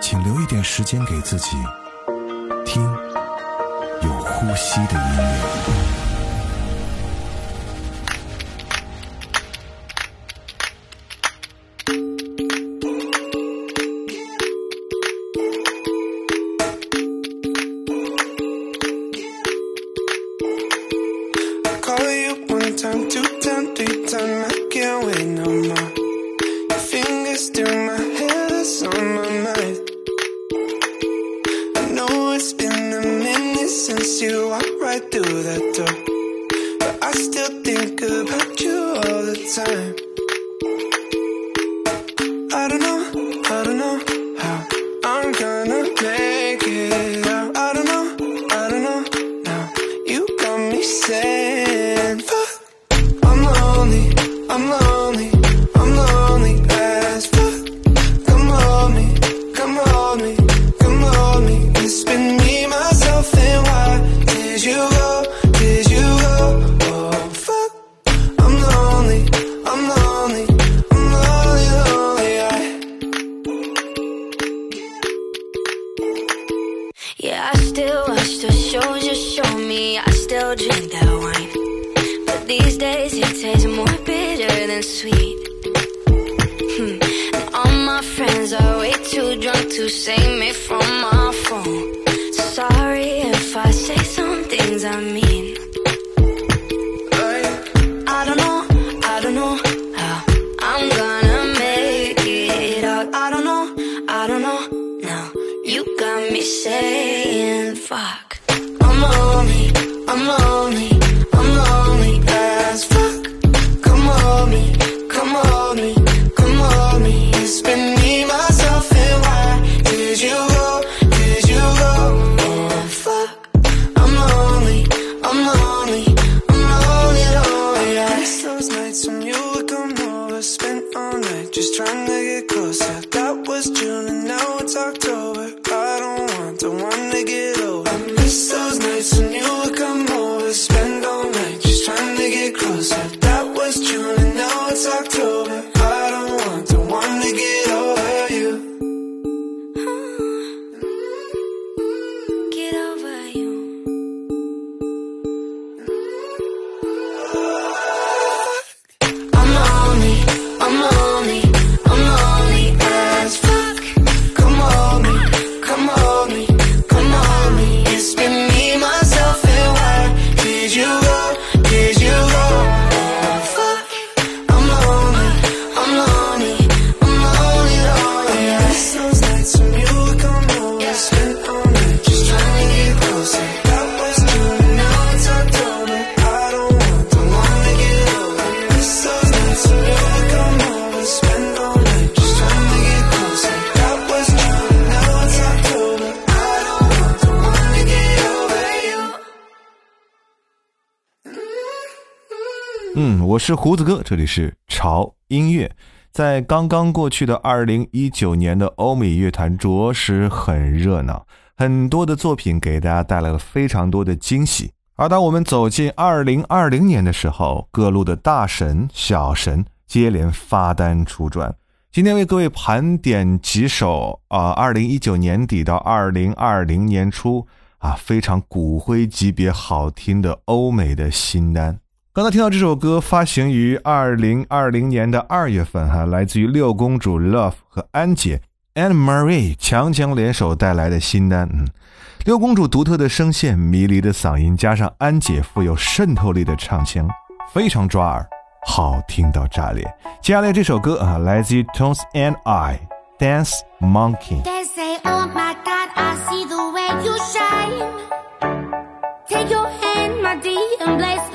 请留一点时间给自己，听有呼吸的音乐。Since you walked right through that door. But I still think about you all the time. fuck. I'm a homie, I'm a homie. 是胡子哥，这里是潮音乐。在刚刚过去的二零一九年的欧美乐坛，着实很热闹，很多的作品给大家带来了非常多的惊喜。而当我们走进二零二零年的时候，各路的大神、小神接连发单出专。今天为各位盘点几首啊，二零一九年底到二零二零年初啊，非常骨灰级别好听的欧美的新单。刚才听到这首歌，发行于二零二零年的二月份，哈，来自于六公主 Love 和安姐 Anne Marie 强强联手带来的新单。嗯，六公主独特的声线、迷离的嗓音，加上安姐富有渗透力的唱腔，非常抓耳，好听到炸裂。接下来这首歌啊，来自于 Tones and I Dance Monkey。was passing by. And now I beg to see you dance.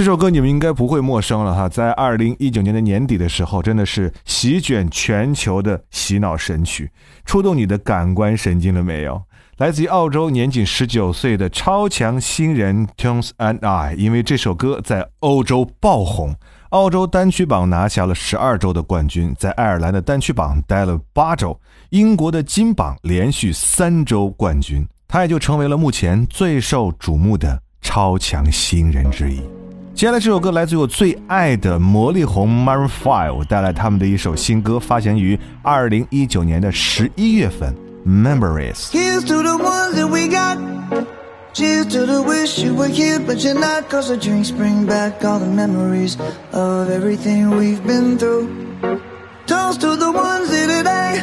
这首歌你们应该不会陌生了哈，在二零一九年的年底的时候，真的是席卷全球的洗脑神曲，触动你的感官神经了没有？来自于澳洲年仅十九岁的超强新人 Tones and I，因为这首歌在欧洲爆红，澳洲单曲榜拿下了十二周的冠军，在爱尔兰的单曲榜待了八周，英国的金榜连续三周冠军，他也就成为了目前最受瞩目的超强新人之一。接下来这首歌来自于我最爱的魔力红 Maroon Five 带来他们的一首新歌，发行于二零一九年的十一月份。Memories。Here's to the ones that we got. Cheers to the wish you were here, but you're not. Cause the drinks bring back all the memories of everything we've been through. Toast to the ones here today.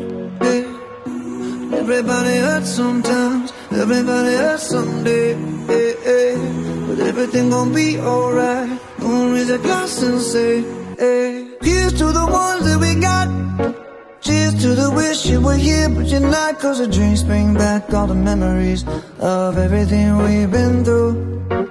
Hey. Everybody hurts sometimes, everybody hurts someday. Hey, hey. But everything gon' be alright. Gonna raise a glass and say, hey. Here's to the ones that we got. Cheers to the wish you were here, but you're not. Cause the drinks bring back all the memories of everything we've been through.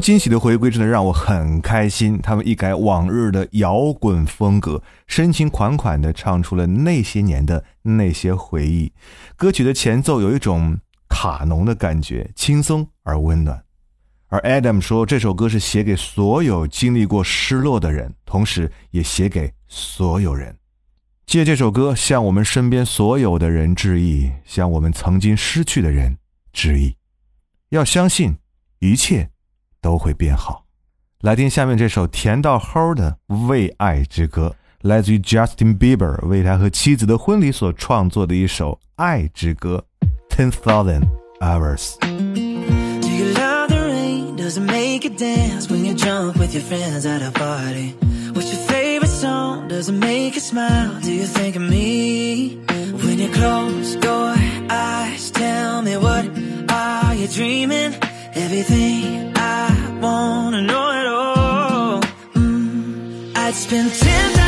惊喜的回归真的让我很开心。他们一改往日的摇滚风格，深情款款地唱出了那些年的那些回忆。歌曲的前奏有一种卡农的感觉，轻松而温暖。而 Adam 说，这首歌是写给所有经历过失落的人，同时也写给所有人。借这首歌向我们身边所有的人致意，向我们曾经失去的人致意。要相信，一切都会变好。来听下面这首甜到齁的《为爱之歌》，来自于 Justin Bieber 为他和妻子的婚礼所创作的一首《爱之歌》，Ten Thousand Hours。Does it make you dance when you're drunk with your friends at a party? What's your favorite song? Does it make you smile? Do you think of me? When you close your eyes, tell me what are you dreaming? Everything know it all. Mm, I'd spend 10,000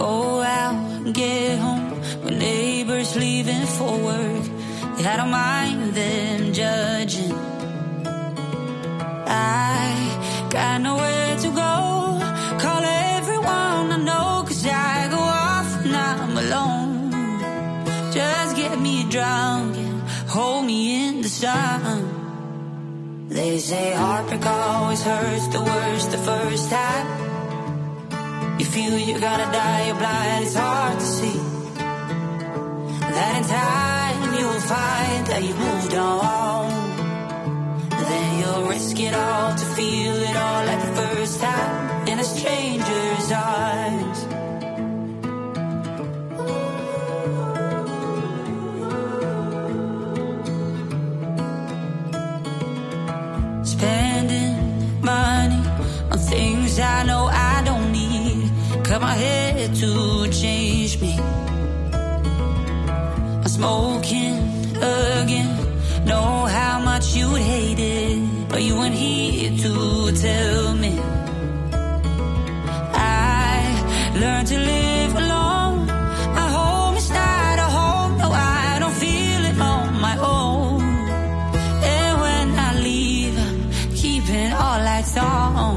Go out and get home when neighbors leaving for work. I don't mind them judging. I got nowhere to go. Call everyone I know, cause I go off when I'm alone. Just get me drunk and hold me in the sun. They say heartbreak always hurts the worst the first time. You feel you're gonna die, you're blind, it's hard to see. That in time you'll find that you moved on. Then you'll risk it all to feel it all like the first time in a stranger's arms. Smoking again. Know how much you'd hate it, but you weren't here to tell me. I learned to live alone. My home is not a home. No, I don't feel it on my own. And when I leave, I'm keeping all lights on.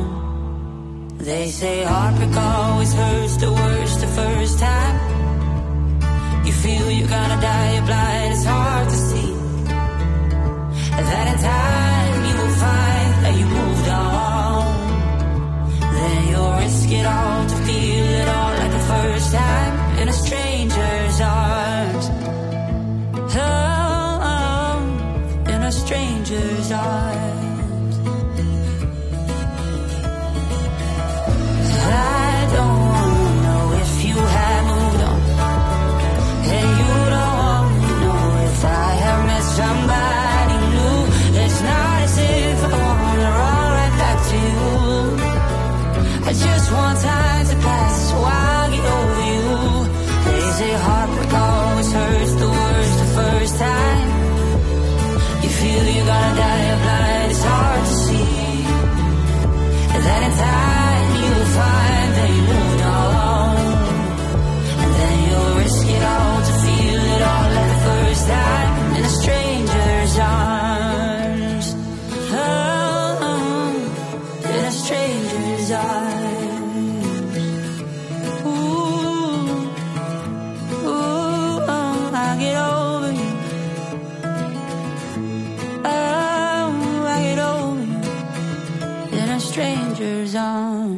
They say heartbreak always hurts the worst the first feel you're gonna die, blind, it's hard to see. That in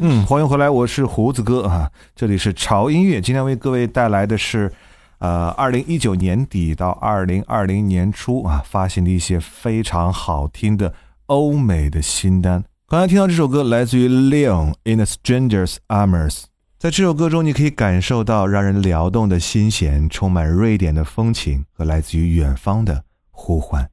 嗯欢迎回来我是胡子哥啊这里是潮音乐。今天为各位带来的是呃二零一九年底到二零二零年初啊发行的一些非常好听的欧美的新单。刚才听到这首歌来自于 Leon in a Stranger's Arms，在这首歌中你可以感受到让人撩动的心弦，充满瑞典的风情和来自于远方的呼唤。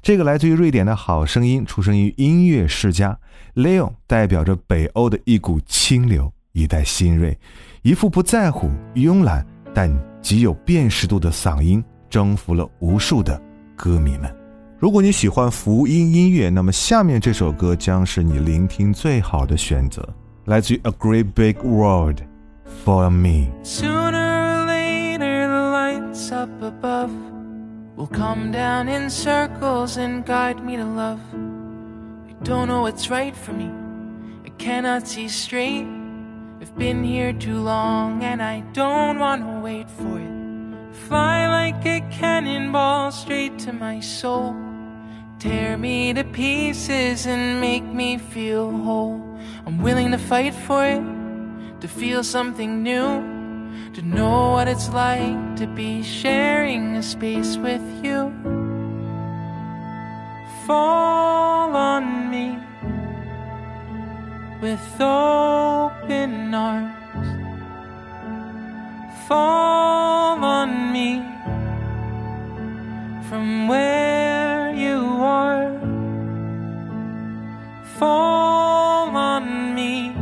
这个来自于瑞典的好声音，出生于音乐世家。Leon 代表着北欧的一股清流，一代新锐，一副不在乎、慵懒但极有辨识度的嗓音，征服了无数的歌迷们。如果你喜欢福音音乐，那么下面这首歌将是你聆听最好的选择，来自于《A Great Big World》。Fall on Me。Sooner or later, the lights up above will come down in circles and guide me to love. I don't know what's right for me, I cannot see straight. I've been here too long and I don't want to wait for it. Fly like a cannonball straight to my soul. Tear me to pieces and make me feel whole. I'm willing to fight for it, to feel something new to know what it's like to be sharing a space with you. Fall on me with open arms. Fall on me from where Fall on me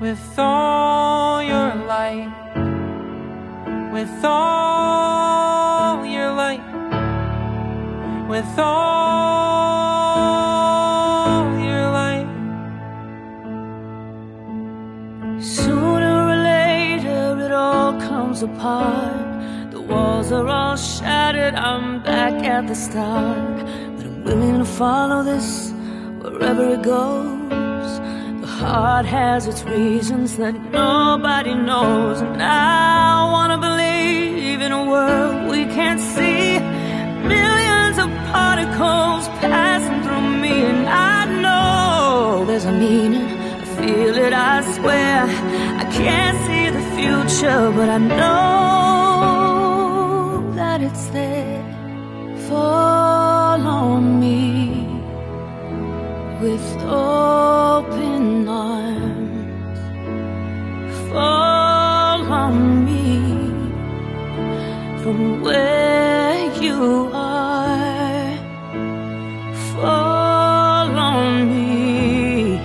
with all your light, with all your light, with all your light. Sooner or later, it all comes apart. The walls are all shattered. I'm back at the start. But I'm willing to follow this wherever it goes. The heart has its reasons that nobody knows. And I wanna believe in a world we can't see. Millions of particles passing through me. And I know there's a meaning. I feel it, I swear. I can't see the future, but I know that it's there. Fall on me with open arms. Fall on me from where you are. Fall on me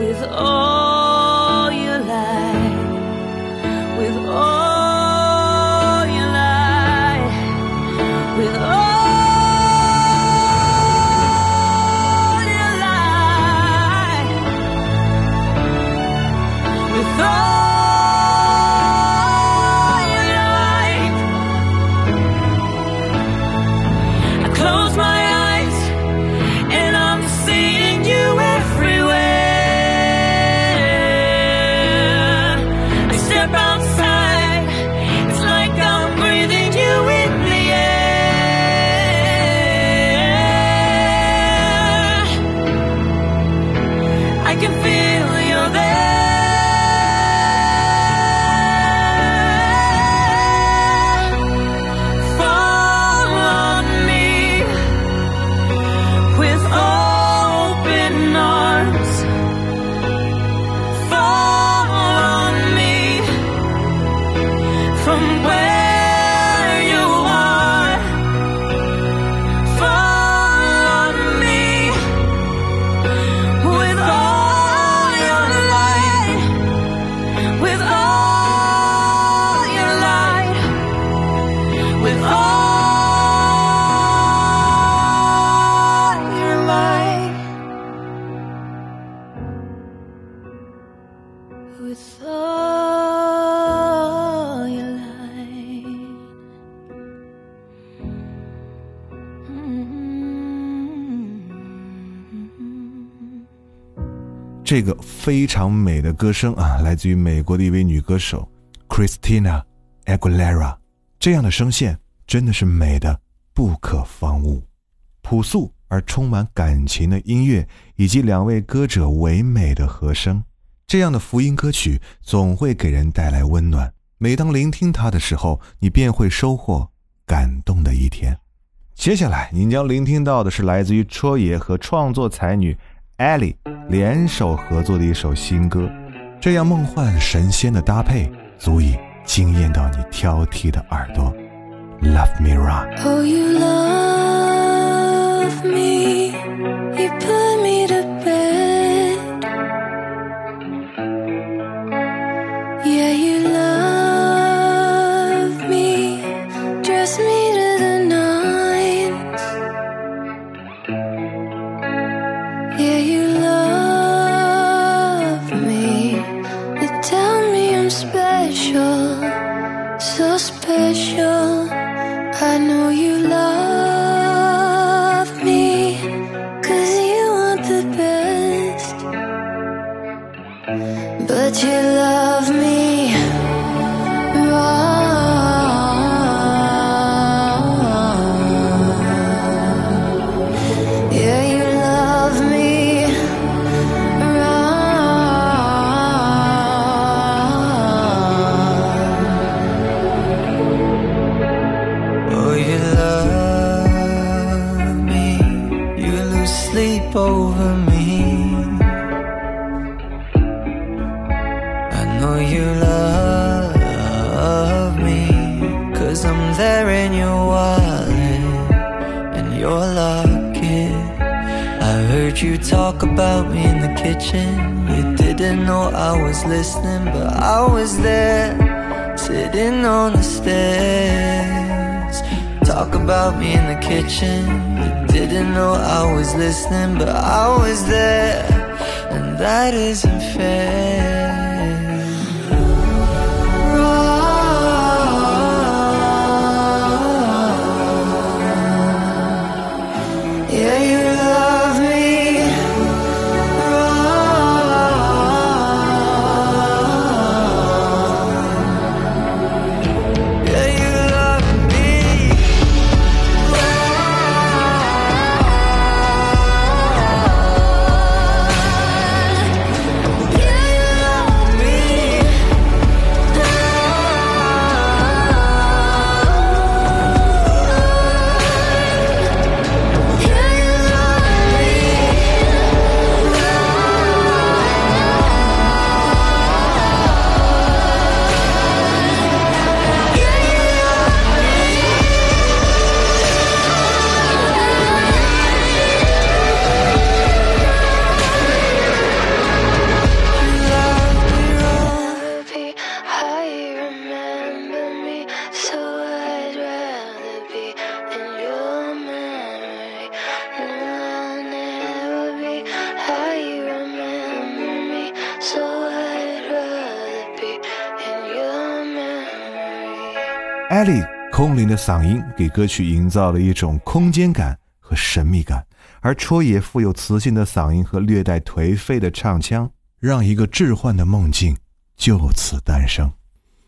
with all your light, with all your light, with all 这个非常美的歌声啊，来自于美国的一位女歌手 Christina Aguilera。这样的声线真的是美的不可方物。朴素而充满感情的音乐，以及两位歌者唯美的和声，这样的福音歌曲总会给人带来温暖。每当聆听它的时候，你便会收获感动的一天。接下来，您将聆听到的是来自于戳爷和创作才女 Ali 联手合作的一首新歌。这样梦幻神仙的搭配，足以惊艳到你挑剔的耳朵。Love me rock there in your wallet and your locket. I heard you talk about me in the kitchen. You didn't know I was listening, but I was there, sitting on the stairs. Talk about me in the kitchen. You didn't know I was listening, but I was there, and that isn't fair. 空灵的嗓音给歌曲营造了一种空间感和神秘感，而戳爷富有磁性的嗓音和略带颓废的唱腔，让一个置换的梦境就此诞生。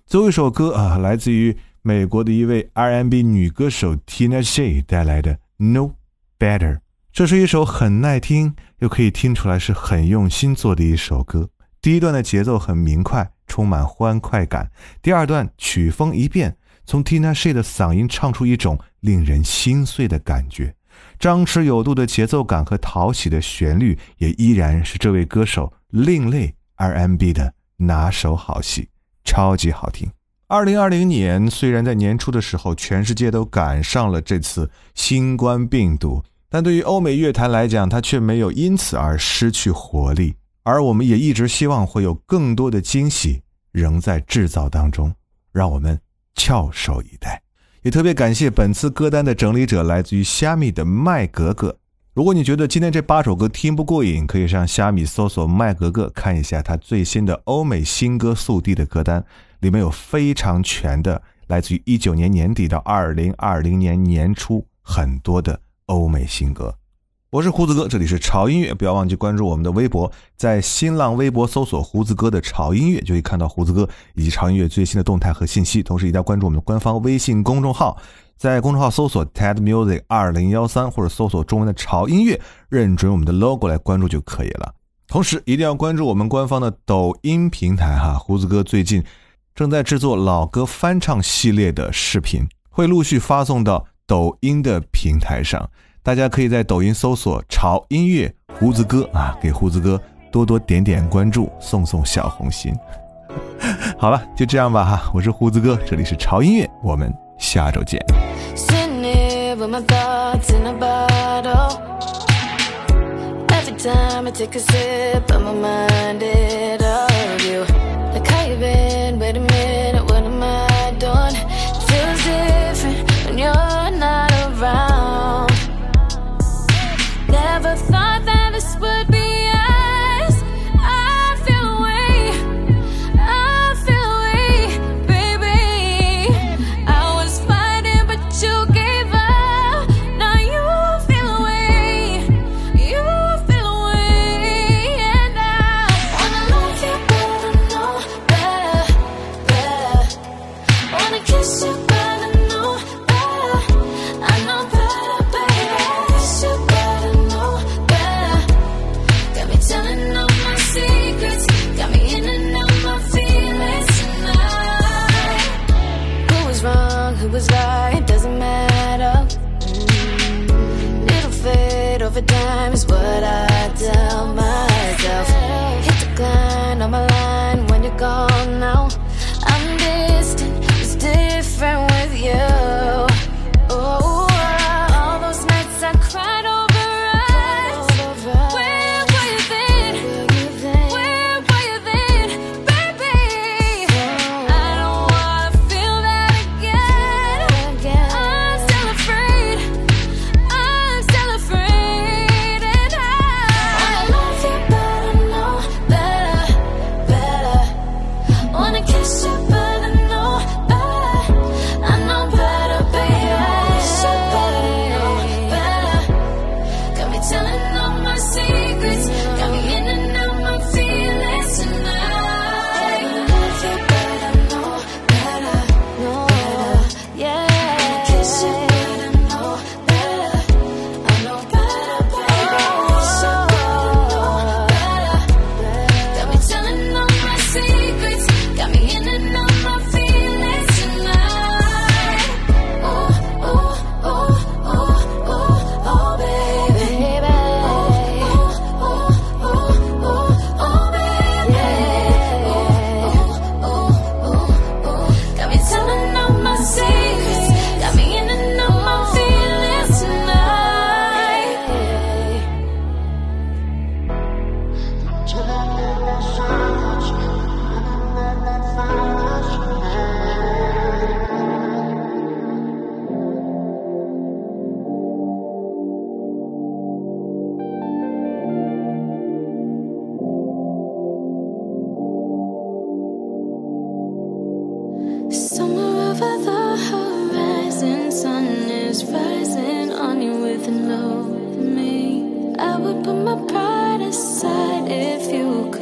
最后一首歌啊，来自于美国的一位 R&B 女歌手 Tina Shea 带来的《No Better》，这是一首很耐听又可以听出来是很用心做的一首歌。第一段的节奏很明快，充满欢快感；第二段曲风一变，从 Tinashe 的嗓音唱出一种令人心碎的感觉。张弛有度的节奏感和讨喜的旋律，也依然是这位歌手另类 R&B 的拿手好戏，超级好听。二零二零年虽然在年初的时候，全世界都赶上了这次新冠病毒，但对于欧美乐坛来讲，它却没有因此而失去活力。而我们也一直希望会有更多的惊喜仍在制造当中，让我们翘首以待。也特别感谢本次歌单的整理者来自于虾米的麦格格。如果你觉得今天这八首歌听不过瘾，可以上虾米搜索麦格格看一下他最新的欧美新歌速递的歌单，里面有非常全的来自于一九年年底到二零二零年年初很多的欧美新歌。我是胡子哥，这里是潮音乐，不要忘记关注我们的微博，在新浪微博搜索“胡子哥”的潮音乐，就可以看到胡子哥以及潮音乐最新的动态和信息。同时，一定要关注我们的官方微信公众号，在公众号搜索 TED Music 二零幺三，或者搜索中文的潮音乐，认准我们的 logo 来关注就可以了。同时，一定要关注我们官方的抖音平台哈。胡子哥最近正在制作老歌翻唱系列的视频，会陆续发送到抖音的平台上。大家可以在抖音搜索“潮音乐胡子哥”啊，给胡子哥多多点点关注，送送小红心。好了，就这样吧哈，我是胡子哥，这里是潮音乐，我们下周见。Every time I take a sip, of my mind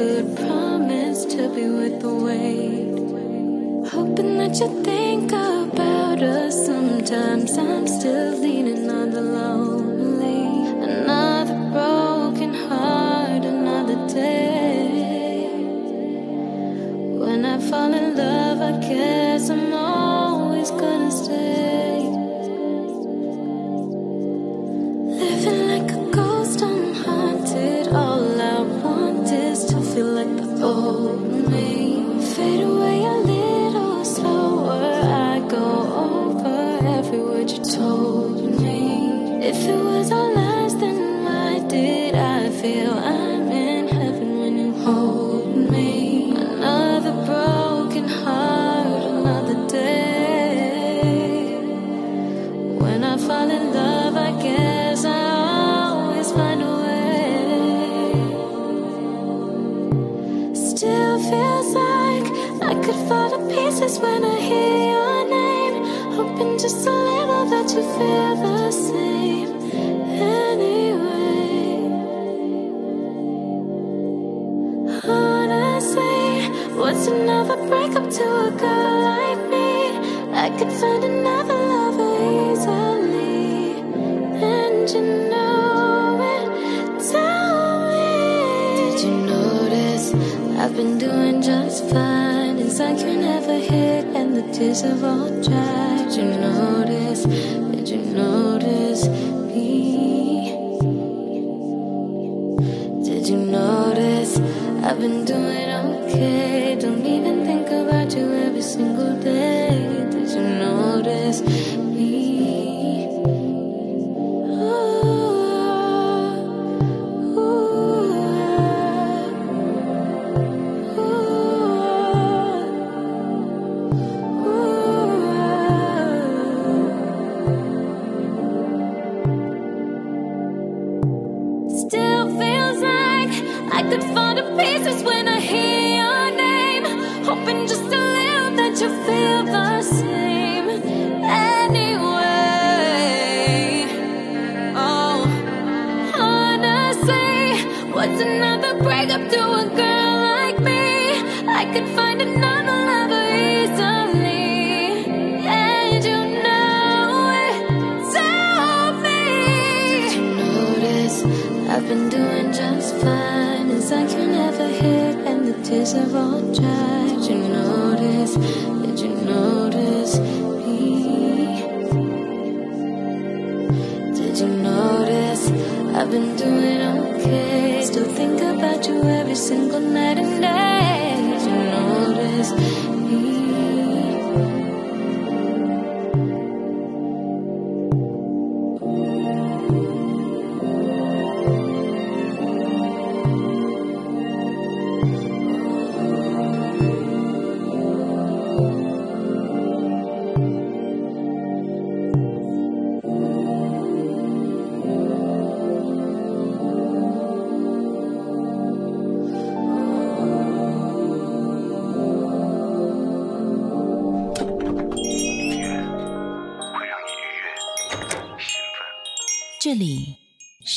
could promise to be with the weight. Hoping that you think about us. Sometimes I'm still leaning on the lonely. feels like I could fall to pieces when I hear your name. Hoping just a little oh, that you feel the same. Anyway, honestly, what's another breakup to a girl like me? I could find another lover easily, and you know. I've been doing just fine? It's like you never hit and the tears have all dried. Did you notice? Did you notice me? Did you notice I've been doing okay? Pieces when I hear your name. Hoping just a little that you feel the same. Anyway, oh, honestly, what's another breakup to a girl like me? I could find another lover easily. And you know it. Tell me. Did you notice I've been doing just fine? Like you never hit and the tears have all dried. Did you notice? Did you notice me? Did you notice I've been doing okay? Still think about you every single night and day. Did you notice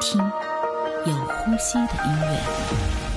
听有呼吸的音乐。